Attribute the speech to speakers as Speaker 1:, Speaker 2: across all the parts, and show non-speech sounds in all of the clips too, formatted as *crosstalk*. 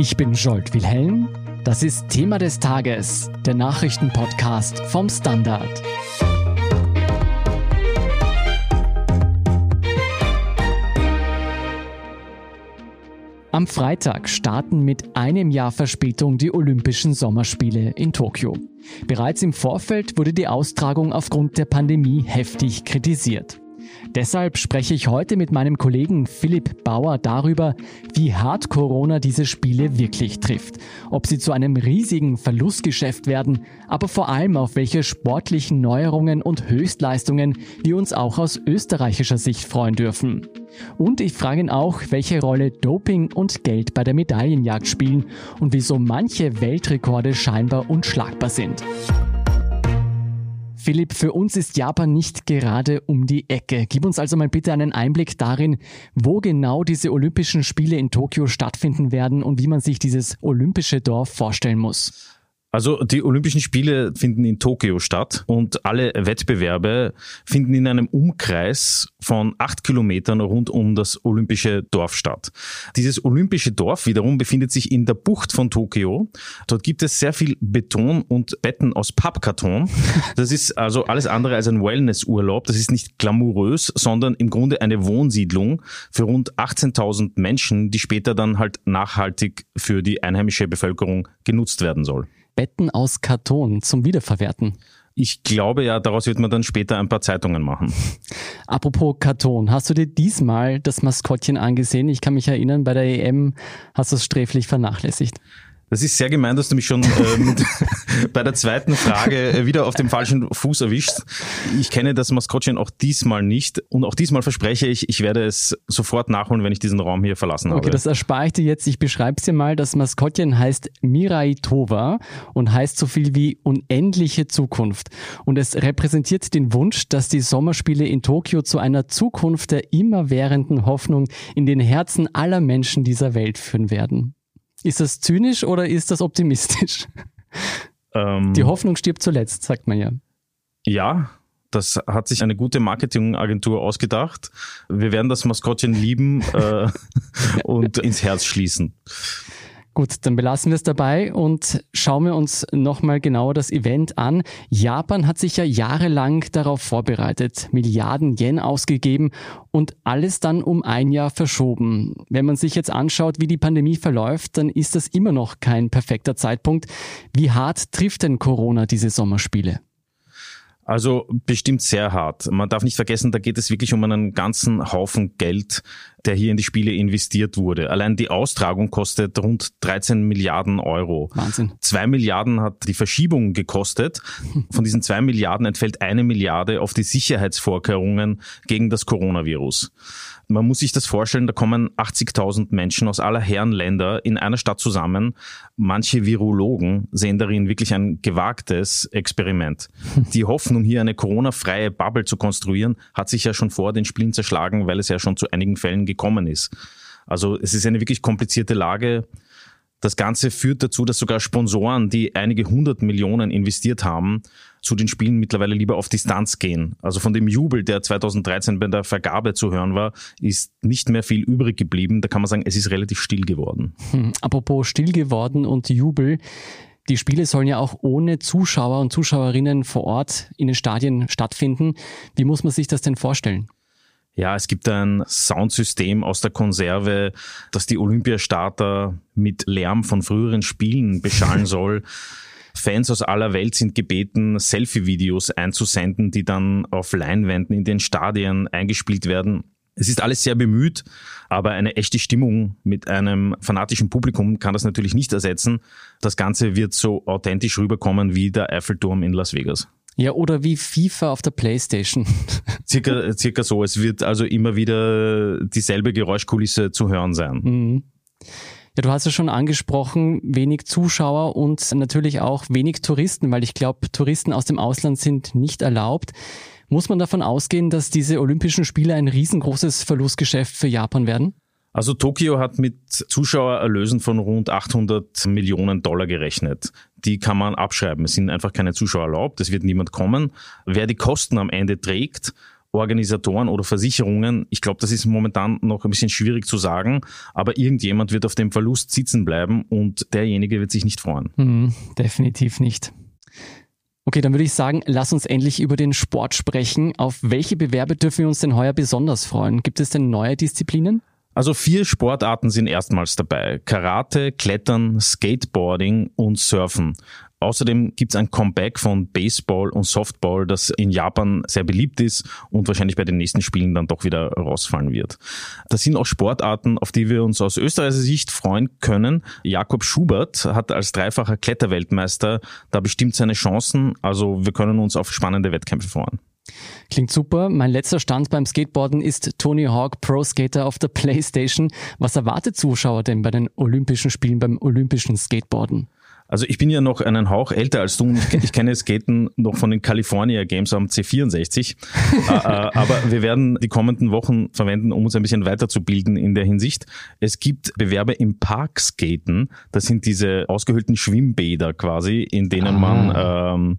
Speaker 1: Ich bin Jolt Wilhelm. Das ist Thema des Tages, der Nachrichtenpodcast vom Standard. Am Freitag starten mit einem Jahr Verspätung die Olympischen Sommerspiele in Tokio. Bereits im Vorfeld wurde die Austragung aufgrund der Pandemie heftig kritisiert. Deshalb spreche ich heute mit meinem Kollegen Philipp Bauer darüber, wie hart Corona diese Spiele wirklich trifft, ob sie zu einem riesigen Verlustgeschäft werden, aber vor allem auf welche sportlichen Neuerungen und Höchstleistungen wir uns auch aus österreichischer Sicht freuen dürfen. Und ich frage ihn auch, welche Rolle Doping und Geld bei der Medaillenjagd spielen und wieso manche Weltrekorde scheinbar unschlagbar sind. Philipp, für uns ist Japan nicht gerade um die Ecke. Gib uns also mal bitte einen Einblick darin, wo genau diese Olympischen Spiele in Tokio stattfinden werden und wie man sich dieses olympische Dorf vorstellen muss.
Speaker 2: Also die Olympischen Spiele finden in Tokio statt und alle Wettbewerbe finden in einem Umkreis von acht Kilometern rund um das Olympische Dorf statt. Dieses Olympische Dorf wiederum befindet sich in der Bucht von Tokio. Dort gibt es sehr viel Beton und Betten aus Pappkarton. Das ist also alles andere als ein Wellnessurlaub. Das ist nicht glamourös, sondern im Grunde eine Wohnsiedlung für rund 18.000 Menschen, die später dann halt nachhaltig für die einheimische Bevölkerung genutzt werden soll.
Speaker 1: Betten aus Karton zum Wiederverwerten.
Speaker 2: Ich glaube ja, daraus wird man dann später ein paar Zeitungen machen. *laughs*
Speaker 1: Apropos Karton, hast du dir diesmal das Maskottchen angesehen? Ich kann mich erinnern, bei der EM hast du es sträflich vernachlässigt.
Speaker 2: Das ist sehr gemein, dass du mich schon ähm, *laughs* bei der zweiten Frage äh, wieder auf dem falschen Fuß erwischst. Ich kenne das Maskottchen auch diesmal nicht und auch diesmal verspreche ich, ich werde es sofort nachholen, wenn ich diesen Raum hier verlassen habe.
Speaker 1: Okay, das erspare ich dir jetzt. Ich beschreibe es dir mal. Das Maskottchen heißt Mirai Tova und heißt so viel wie unendliche Zukunft. Und es repräsentiert den Wunsch, dass die Sommerspiele in Tokio zu einer Zukunft der immerwährenden Hoffnung in den Herzen aller Menschen dieser Welt führen werden. Ist das zynisch oder ist das optimistisch? Ähm, Die Hoffnung stirbt zuletzt, sagt man ja.
Speaker 2: Ja, das hat sich eine gute Marketingagentur ausgedacht. Wir werden das Maskottchen lieben äh, *laughs* und ins Herz schließen.
Speaker 1: Gut, dann belassen wir es dabei und schauen wir uns nochmal genauer das Event an. Japan hat sich ja jahrelang darauf vorbereitet, Milliarden Yen ausgegeben und alles dann um ein Jahr verschoben. Wenn man sich jetzt anschaut, wie die Pandemie verläuft, dann ist das immer noch kein perfekter Zeitpunkt. Wie hart trifft denn Corona diese Sommerspiele?
Speaker 2: Also bestimmt sehr hart. Man darf nicht vergessen, da geht es wirklich um einen ganzen Haufen Geld, der hier in die Spiele investiert wurde. Allein die Austragung kostet rund 13 Milliarden Euro.
Speaker 1: Wahnsinn.
Speaker 2: Zwei Milliarden hat die Verschiebung gekostet. Von diesen zwei Milliarden entfällt eine Milliarde auf die Sicherheitsvorkehrungen gegen das Coronavirus. Man muss sich das vorstellen, da kommen 80.000 Menschen aus aller Herren Länder in einer Stadt zusammen. Manche Virologen sehen darin wirklich ein gewagtes Experiment. *laughs* Die Hoffnung, hier eine Corona-freie Bubble zu konstruieren, hat sich ja schon vor den Spielen zerschlagen, weil es ja schon zu einigen Fällen gekommen ist. Also es ist eine wirklich komplizierte Lage. Das Ganze führt dazu, dass sogar Sponsoren, die einige hundert Millionen investiert haben, zu den Spielen mittlerweile lieber auf Distanz gehen. Also von dem Jubel, der 2013 bei der Vergabe zu hören war, ist nicht mehr viel übrig geblieben. Da kann man sagen, es ist relativ still geworden.
Speaker 1: Hm, apropos still geworden und Jubel. Die Spiele sollen ja auch ohne Zuschauer und Zuschauerinnen vor Ort in den Stadien stattfinden. Wie muss man sich das denn vorstellen?
Speaker 2: Ja, es gibt ein Soundsystem aus der Konserve, das die Olympiastarter mit Lärm von früheren Spielen beschallen *laughs* soll. Fans aus aller Welt sind gebeten, Selfie-Videos einzusenden, die dann auf Leinwänden in den Stadien eingespielt werden. Es ist alles sehr bemüht, aber eine echte Stimmung mit einem fanatischen Publikum kann das natürlich nicht ersetzen. Das Ganze wird so authentisch rüberkommen wie der Eiffelturm in Las Vegas.
Speaker 1: Ja, oder wie FIFA auf der Playstation. *laughs*
Speaker 2: Circa, circa so. Es wird also immer wieder dieselbe Geräuschkulisse zu hören sein. Mhm.
Speaker 1: Ja, du hast es schon angesprochen, wenig Zuschauer und natürlich auch wenig Touristen, weil ich glaube, Touristen aus dem Ausland sind nicht erlaubt. Muss man davon ausgehen, dass diese Olympischen Spiele ein riesengroßes Verlustgeschäft für Japan werden?
Speaker 2: Also Tokio hat mit Zuschauererlösen von rund 800 Millionen Dollar gerechnet. Die kann man abschreiben. Es sind einfach keine Zuschauer erlaubt. Es wird niemand kommen. Wer die Kosten am Ende trägt Organisatoren oder Versicherungen. Ich glaube, das ist momentan noch ein bisschen schwierig zu sagen, aber irgendjemand wird auf dem Verlust sitzen bleiben und derjenige wird sich nicht freuen.
Speaker 1: Hm, definitiv nicht. Okay, dann würde ich sagen, lass uns endlich über den Sport sprechen. Auf welche Bewerbe dürfen wir uns denn heuer besonders freuen? Gibt es denn neue Disziplinen?
Speaker 2: Also vier Sportarten sind erstmals dabei. Karate, Klettern, Skateboarding und Surfen. Außerdem gibt es ein Comeback von Baseball und Softball, das in Japan sehr beliebt ist und wahrscheinlich bei den nächsten Spielen dann doch wieder rausfallen wird. Das sind auch Sportarten, auf die wir uns aus österreichischer Sicht freuen können. Jakob Schubert hat als dreifacher Kletterweltmeister da bestimmt seine Chancen. Also wir können uns auf spannende Wettkämpfe freuen.
Speaker 1: Klingt super. Mein letzter Stand beim Skateboarden ist Tony Hawk Pro Skater auf der Playstation. Was erwartet Zuschauer denn bei den Olympischen Spielen beim olympischen Skateboarden?
Speaker 2: Also ich bin ja noch einen Hauch älter als du. Ich, ich kenne Skaten noch von den California Games am C64. Äh, äh, aber wir werden die kommenden Wochen verwenden, um uns ein bisschen weiterzubilden in der Hinsicht. Es gibt Bewerbe im Parkskaten. Das sind diese ausgehöhlten Schwimmbäder quasi, in denen ah. man ähm,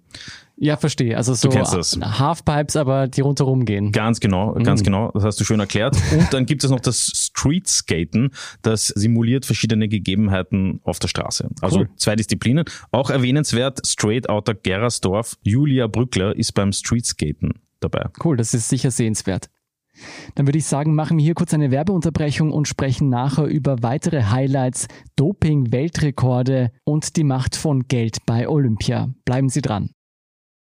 Speaker 1: ja, verstehe. Also so Halfpipes, aber die rundherum gehen.
Speaker 2: Ganz genau, ganz mhm. genau. Das hast du schön erklärt. *laughs* Und dann gibt es noch das Street Skaten, das simuliert verschiedene Gegebenheiten auf der Straße. Also cool. zwei Disziplinen. Auch erwähnenswert, Straight Outer Gerasdorf, Julia Brückler ist beim Street Skaten dabei.
Speaker 1: Cool, das ist sicher sehenswert. Dann würde ich sagen, machen wir hier kurz eine Werbeunterbrechung und sprechen nachher über weitere Highlights, Doping, Weltrekorde und die Macht von Geld bei Olympia. Bleiben Sie dran.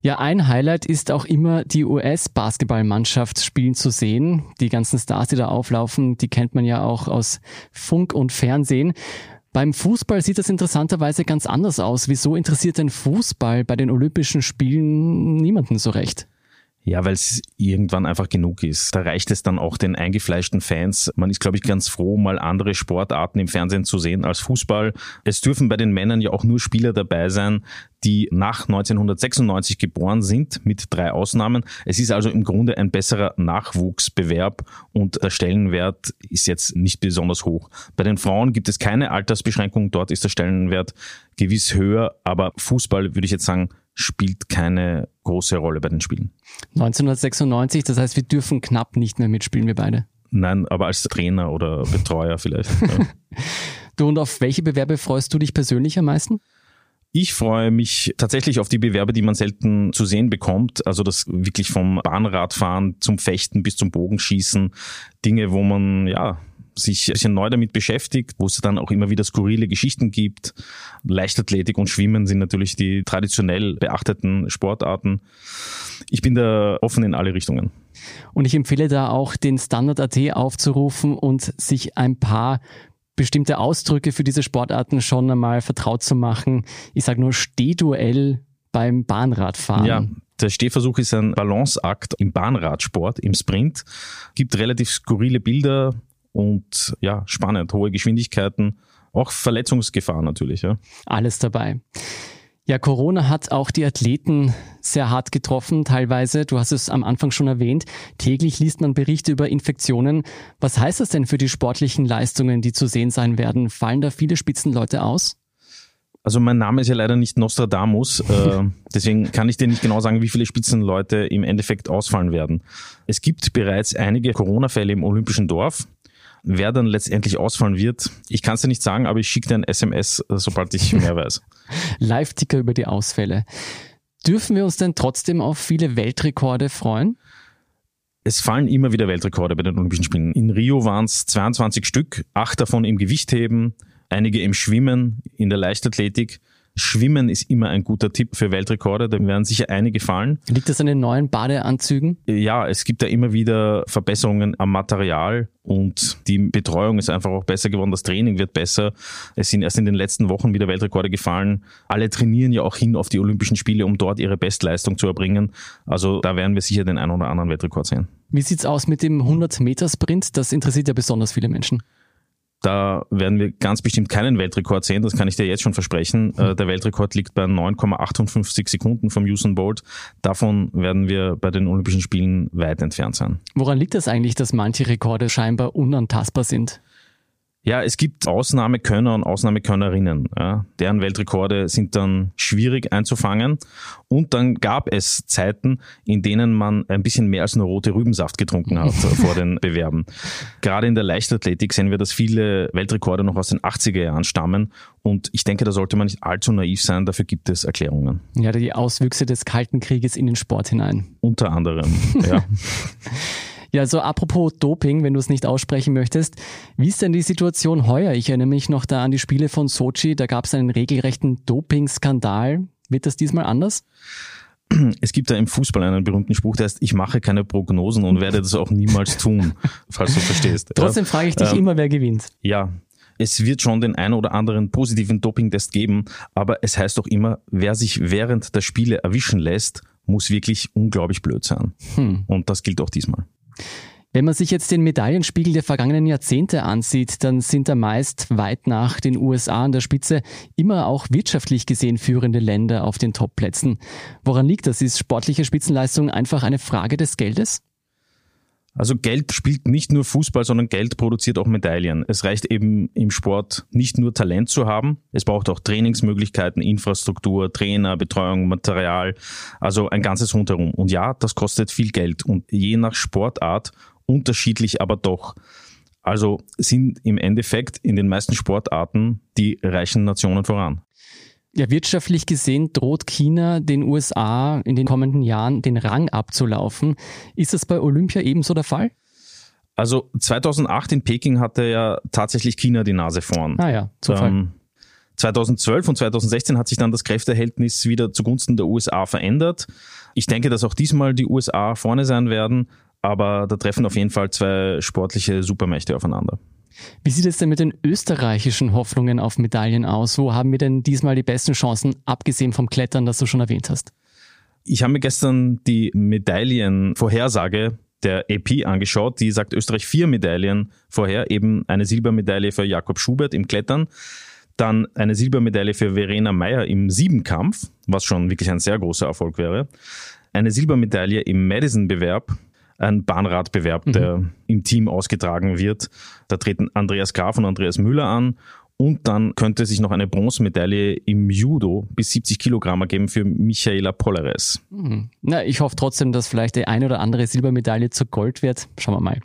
Speaker 1: Ja, ein Highlight ist auch immer die US-Basketballmannschaft spielen zu sehen. Die ganzen Stars, die da auflaufen, die kennt man ja auch aus Funk und Fernsehen. Beim Fußball sieht das interessanterweise ganz anders aus. Wieso interessiert denn Fußball bei den Olympischen Spielen niemanden so recht?
Speaker 2: Ja, weil es irgendwann einfach genug ist. Da reicht es dann auch den eingefleischten Fans. Man ist, glaube ich, ganz froh, mal andere Sportarten im Fernsehen zu sehen als Fußball. Es dürfen bei den Männern ja auch nur Spieler dabei sein, die nach 1996 geboren sind, mit drei Ausnahmen. Es ist also im Grunde ein besserer Nachwuchsbewerb und der Stellenwert ist jetzt nicht besonders hoch. Bei den Frauen gibt es keine Altersbeschränkung, dort ist der Stellenwert gewiss höher, aber Fußball würde ich jetzt sagen, spielt keine große Rolle bei den Spielen.
Speaker 1: 1996, das heißt, wir dürfen knapp nicht mehr mitspielen, wir beide.
Speaker 2: Nein, aber als Trainer oder Betreuer vielleicht. Ja. *laughs*
Speaker 1: du und auf welche Bewerbe freust du dich persönlich am meisten?
Speaker 2: Ich freue mich tatsächlich auf die Bewerbe, die man selten zu sehen bekommt. Also das wirklich vom Bahnradfahren zum Fechten bis zum Bogenschießen. Dinge, wo man ja sich ein bisschen neu damit beschäftigt, wo es dann auch immer wieder skurrile Geschichten gibt. Leichtathletik und Schwimmen sind natürlich die traditionell beachteten Sportarten. Ich bin da offen in alle Richtungen.
Speaker 1: Und ich empfehle da auch den Standard.at aufzurufen und sich ein paar bestimmte Ausdrücke für diese Sportarten schon einmal vertraut zu machen. Ich sage nur Stehduell beim Bahnradfahren.
Speaker 2: Ja, der Stehversuch ist ein Balanceakt im Bahnradsport, im Sprint. Gibt relativ skurrile Bilder, und ja, spannend, hohe Geschwindigkeiten, auch Verletzungsgefahr natürlich. Ja.
Speaker 1: Alles dabei. Ja, Corona hat auch die Athleten sehr hart getroffen, teilweise. Du hast es am Anfang schon erwähnt. Täglich liest man Berichte über Infektionen. Was heißt das denn für die sportlichen Leistungen, die zu sehen sein werden? Fallen da viele Spitzenleute aus?
Speaker 2: Also mein Name ist ja leider nicht Nostradamus, äh, *laughs* deswegen kann ich dir nicht genau sagen, wie viele Spitzenleute im Endeffekt ausfallen werden. Es gibt bereits einige Corona-Fälle im Olympischen Dorf. Wer dann letztendlich ausfallen wird, ich kann es dir nicht sagen, aber ich schicke dir ein SMS, sobald ich mehr weiß. *laughs*
Speaker 1: Live-Ticker über die Ausfälle. Dürfen wir uns denn trotzdem auf viele Weltrekorde freuen?
Speaker 2: Es fallen immer wieder Weltrekorde bei den Olympischen Spielen. In Rio waren es 22 Stück, acht davon im Gewichtheben, einige im Schwimmen, in der Leichtathletik. Schwimmen ist immer ein guter Tipp für Weltrekorde, da werden sicher einige fallen.
Speaker 1: Liegt das an den neuen Badeanzügen?
Speaker 2: Ja, es gibt da immer wieder Verbesserungen am Material und die Betreuung ist einfach auch besser geworden, das Training wird besser. Es sind erst in den letzten Wochen wieder Weltrekorde gefallen. Alle trainieren ja auch hin auf die Olympischen Spiele, um dort ihre Bestleistung zu erbringen. Also da werden wir sicher den einen oder anderen Weltrekord sehen.
Speaker 1: Wie sieht's aus mit dem 100-Meter-Sprint? Das interessiert ja besonders viele Menschen.
Speaker 2: Da werden wir ganz bestimmt keinen Weltrekord sehen, das kann ich dir jetzt schon versprechen. Äh, der Weltrekord liegt bei 9,58 Sekunden vom Usain Bolt. Davon werden wir bei den Olympischen Spielen weit entfernt sein.
Speaker 1: Woran liegt das eigentlich, dass manche Rekorde scheinbar unantastbar sind?
Speaker 2: Ja, es gibt Ausnahmekönner und Ausnahmekönnerinnen. Ja. Deren Weltrekorde sind dann schwierig einzufangen. Und dann gab es Zeiten, in denen man ein bisschen mehr als nur rote Rübensaft getrunken hat *laughs* vor den Bewerben. Gerade in der Leichtathletik sehen wir, dass viele Weltrekorde noch aus den 80er Jahren stammen. Und ich denke, da sollte man nicht allzu naiv sein. Dafür gibt es Erklärungen.
Speaker 1: Ja, die Auswüchse des Kalten Krieges in den Sport hinein.
Speaker 2: Unter anderem, ja. *laughs*
Speaker 1: Ja, so apropos Doping, wenn du es nicht aussprechen möchtest. Wie ist denn die Situation heuer? Ich erinnere mich noch da an die Spiele von Sochi, da gab es einen regelrechten Doping-Skandal. Wird das diesmal anders?
Speaker 2: Es gibt da im Fußball einen berühmten Spruch, der heißt, ich mache keine Prognosen und werde das auch niemals tun, *laughs* falls du verstehst.
Speaker 1: Trotzdem frage ich dich ähm, immer, wer gewinnt.
Speaker 2: Ja, es wird schon den einen oder anderen positiven Dopingtest geben, aber es heißt doch immer, wer sich während der Spiele erwischen lässt, muss wirklich unglaublich blöd sein. Hm. Und das gilt auch diesmal.
Speaker 1: Wenn man sich jetzt den Medaillenspiegel der vergangenen Jahrzehnte ansieht, dann sind da meist weit nach den USA an der Spitze immer auch wirtschaftlich gesehen führende Länder auf den Topplätzen. Woran liegt das? Ist sportliche Spitzenleistung einfach eine Frage des Geldes?
Speaker 2: Also Geld spielt nicht nur Fußball, sondern Geld produziert auch Medaillen. Es reicht eben im Sport nicht nur Talent zu haben, es braucht auch Trainingsmöglichkeiten, Infrastruktur, Trainer, Betreuung, Material, also ein ganzes Rundherum. Und ja, das kostet viel Geld und je nach Sportart unterschiedlich aber doch. Also sind im Endeffekt in den meisten Sportarten die reichen Nationen voran.
Speaker 1: Ja, wirtschaftlich gesehen droht China den USA in den kommenden Jahren den Rang abzulaufen. Ist das bei Olympia ebenso der Fall?
Speaker 2: Also 2008 in Peking hatte ja tatsächlich China die Nase vorn.
Speaker 1: Ah ja, Zufall. Ähm,
Speaker 2: 2012 und 2016 hat sich dann das Kräfteverhältnis wieder zugunsten der USA verändert. Ich denke, dass auch diesmal die USA vorne sein werden, aber da treffen auf jeden Fall zwei sportliche Supermächte aufeinander.
Speaker 1: Wie sieht es denn mit den österreichischen Hoffnungen auf Medaillen aus? Wo haben wir denn diesmal die besten Chancen, abgesehen vom Klettern, das du schon erwähnt hast?
Speaker 2: Ich habe mir gestern die Medaillenvorhersage der EP angeschaut. Die sagt Österreich vier Medaillen vorher, eben eine Silbermedaille für Jakob Schubert im Klettern, dann eine Silbermedaille für Verena Meyer im Siebenkampf, was schon wirklich ein sehr großer Erfolg wäre, eine Silbermedaille im Madison-Bewerb ein Bahnradbewerb, mhm. der im Team ausgetragen wird. Da treten Andreas Graf und Andreas Müller an. Und dann könnte sich noch eine Bronzemedaille im Judo bis 70 Kilogramm ergeben für Michaela Polleres.
Speaker 1: Mhm. Na, ich hoffe trotzdem, dass vielleicht die eine oder andere Silbermedaille zu Gold wird. Schauen wir mal.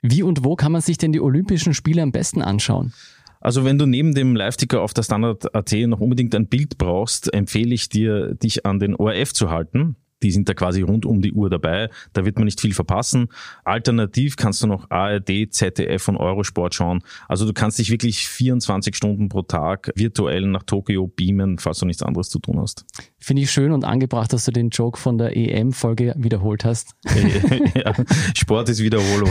Speaker 1: Wie und wo kann man sich denn die Olympischen Spiele am besten anschauen?
Speaker 2: Also wenn du neben dem Live-Ticker auf der Standard.at noch unbedingt ein Bild brauchst, empfehle ich dir, dich an den ORF zu halten die sind da quasi rund um die Uhr dabei. Da wird man nicht viel verpassen. Alternativ kannst du noch ARD, ZDF und Eurosport schauen. Also du kannst dich wirklich 24 Stunden pro Tag virtuell nach Tokio beamen, falls du nichts anderes zu tun hast.
Speaker 1: Finde ich schön und angebracht, dass du den Joke von der EM-Folge wiederholt hast. *laughs*
Speaker 2: ja, Sport ist Wiederholung. *laughs*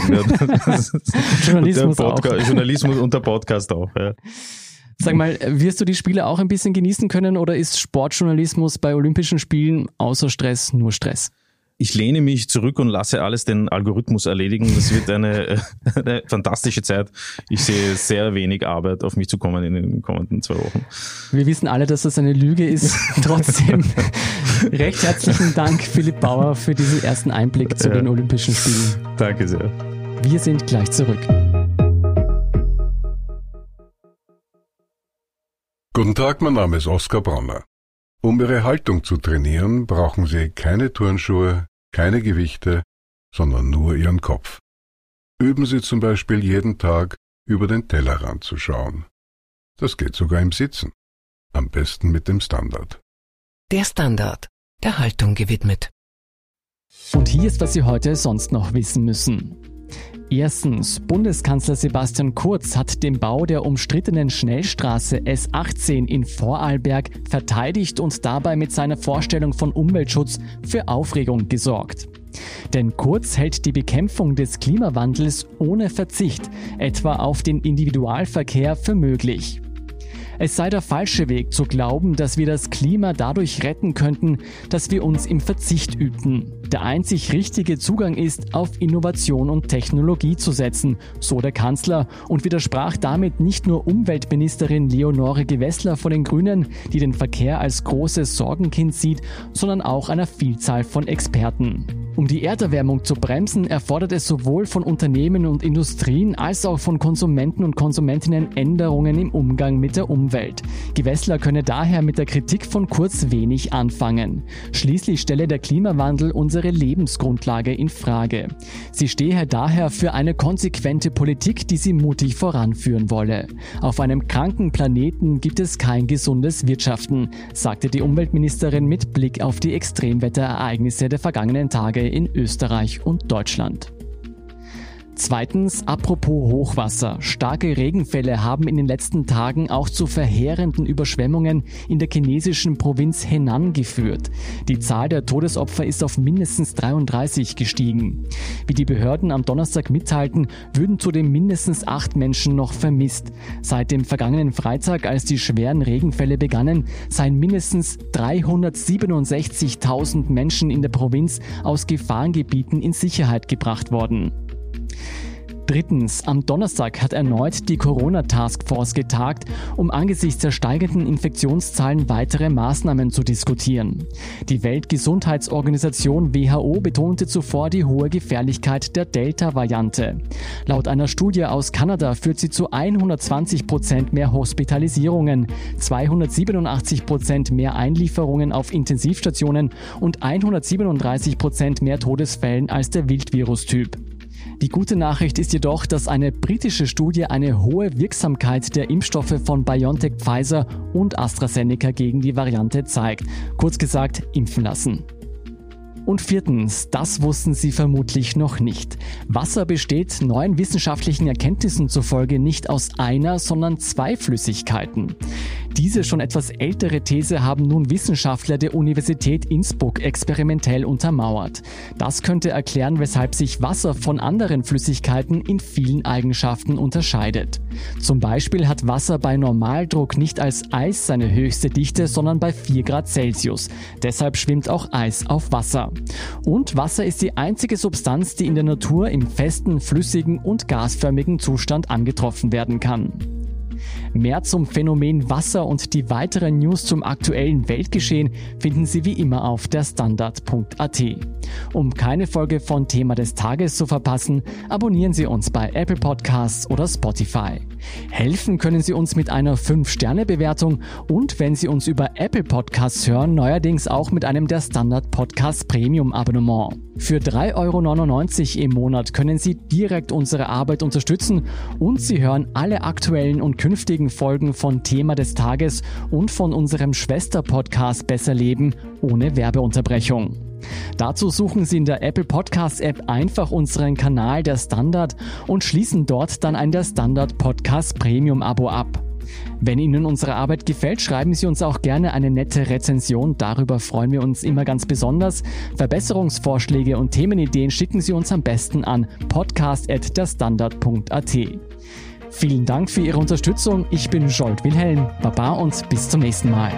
Speaker 2: Journalismus, auch. Journalismus und der Podcast auch. Ja.
Speaker 1: Sag mal, wirst du die Spiele auch ein bisschen genießen können oder ist Sportjournalismus bei Olympischen Spielen außer Stress nur Stress?
Speaker 2: Ich lehne mich zurück und lasse alles den Algorithmus erledigen. Das wird eine, *laughs* eine fantastische Zeit. Ich sehe sehr wenig Arbeit auf mich zu kommen in den kommenden zwei Wochen.
Speaker 1: Wir wissen alle, dass das eine Lüge ist. *laughs* Trotzdem recht herzlichen Dank, Philipp Bauer, für diesen ersten Einblick zu ja. den Olympischen Spielen.
Speaker 2: Danke sehr.
Speaker 1: Wir sind gleich zurück.
Speaker 3: Guten Tag, mein Name ist Oskar Bronner. Um Ihre Haltung zu trainieren, brauchen Sie keine Turnschuhe, keine Gewichte, sondern nur Ihren Kopf. Üben Sie zum Beispiel jeden Tag über den Tellerrand zu schauen. Das geht sogar im Sitzen. Am besten mit dem Standard.
Speaker 4: Der Standard, der Haltung gewidmet.
Speaker 1: Und hier ist, was Sie heute sonst noch wissen müssen. Erstens, Bundeskanzler Sebastian Kurz hat den Bau der umstrittenen Schnellstraße S18 in Vorarlberg verteidigt und dabei mit seiner Vorstellung von Umweltschutz für Aufregung gesorgt. Denn Kurz hält die Bekämpfung des Klimawandels ohne Verzicht, etwa auf den Individualverkehr, für möglich. Es sei der falsche Weg zu glauben, dass wir das Klima dadurch retten könnten, dass wir uns im Verzicht übten. Der einzig richtige Zugang ist, auf Innovation und Technologie zu setzen, so der Kanzler und widersprach damit nicht nur Umweltministerin Leonore Gewessler von den Grünen, die den Verkehr als großes Sorgenkind sieht, sondern auch einer Vielzahl von Experten. Um die Erderwärmung zu bremsen, erfordert es sowohl von Unternehmen und Industrien als auch von Konsumenten und Konsumentinnen Änderungen im Umgang mit der Umwelt. Gewessler könne daher mit der Kritik von Kurz wenig anfangen. Schließlich stelle der Klimawandel unsere Lebensgrundlage in Frage. Sie stehe daher für eine konsequente Politik, die sie mutig voranführen wolle. Auf einem kranken Planeten gibt es kein gesundes Wirtschaften, sagte die Umweltministerin mit Blick auf die Extremwetterereignisse der vergangenen Tage in Österreich und Deutschland. Zweitens, apropos Hochwasser. Starke Regenfälle haben in den letzten Tagen auch zu verheerenden Überschwemmungen in der chinesischen Provinz Henan geführt. Die Zahl der Todesopfer ist auf mindestens 33 gestiegen. Wie die Behörden am Donnerstag mitteilten, würden zudem mindestens acht Menschen noch vermisst. Seit dem vergangenen Freitag, als die schweren Regenfälle begannen, seien mindestens 367.000 Menschen in der Provinz aus Gefahrengebieten in Sicherheit gebracht worden. Drittens, am Donnerstag hat erneut die Corona-Taskforce getagt, um angesichts der steigenden Infektionszahlen weitere Maßnahmen zu diskutieren. Die Weltgesundheitsorganisation WHO betonte zuvor die hohe Gefährlichkeit der Delta-Variante. Laut einer Studie aus Kanada führt sie zu 120 Prozent mehr Hospitalisierungen, 287 Prozent mehr Einlieferungen auf Intensivstationen und 137 Prozent mehr Todesfällen als der Wildvirustyp. Die gute Nachricht ist jedoch, dass eine britische Studie eine hohe Wirksamkeit der Impfstoffe von BioNTech Pfizer und AstraZeneca gegen die Variante zeigt. Kurz gesagt, impfen lassen. Und viertens, das wussten Sie vermutlich noch nicht. Wasser besteht neuen wissenschaftlichen Erkenntnissen zufolge nicht aus einer, sondern zwei Flüssigkeiten. Diese schon etwas ältere These haben nun Wissenschaftler der Universität Innsbruck experimentell untermauert. Das könnte erklären, weshalb sich Wasser von anderen Flüssigkeiten in vielen Eigenschaften unterscheidet. Zum Beispiel hat Wasser bei Normaldruck nicht als Eis seine höchste Dichte, sondern bei 4 Grad Celsius. Deshalb schwimmt auch Eis auf Wasser. Und Wasser ist die einzige Substanz, die in der Natur im festen, flüssigen und gasförmigen Zustand angetroffen werden kann. Mehr zum Phänomen Wasser und die weiteren News zum aktuellen Weltgeschehen finden Sie wie immer auf der Standard.at. Um keine Folge von Thema des Tages zu verpassen, abonnieren Sie uns bei Apple Podcasts oder Spotify. Helfen können Sie uns mit einer 5-Sterne-Bewertung und wenn Sie uns über Apple Podcasts hören, neuerdings auch mit einem der Standard Podcast Premium Abonnement. Für 3,99 Euro im Monat können Sie direkt unsere Arbeit unterstützen und Sie hören alle aktuellen und künftigen Folgen von Thema des Tages und von unserem Schwester-Podcast Besser Leben ohne Werbeunterbrechung. Dazu suchen Sie in der Apple Podcast App einfach unseren Kanal der Standard und schließen dort dann ein der Standard Podcast Premium Abo ab. Wenn Ihnen unsere Arbeit gefällt, schreiben Sie uns auch gerne eine nette Rezension. Darüber freuen wir uns immer ganz besonders. Verbesserungsvorschläge und Themenideen schicken Sie uns am besten an podcast.derstandard.at. Vielen Dank für Ihre Unterstützung. Ich bin Jolt Wilhelm. Baba und bis zum nächsten Mal.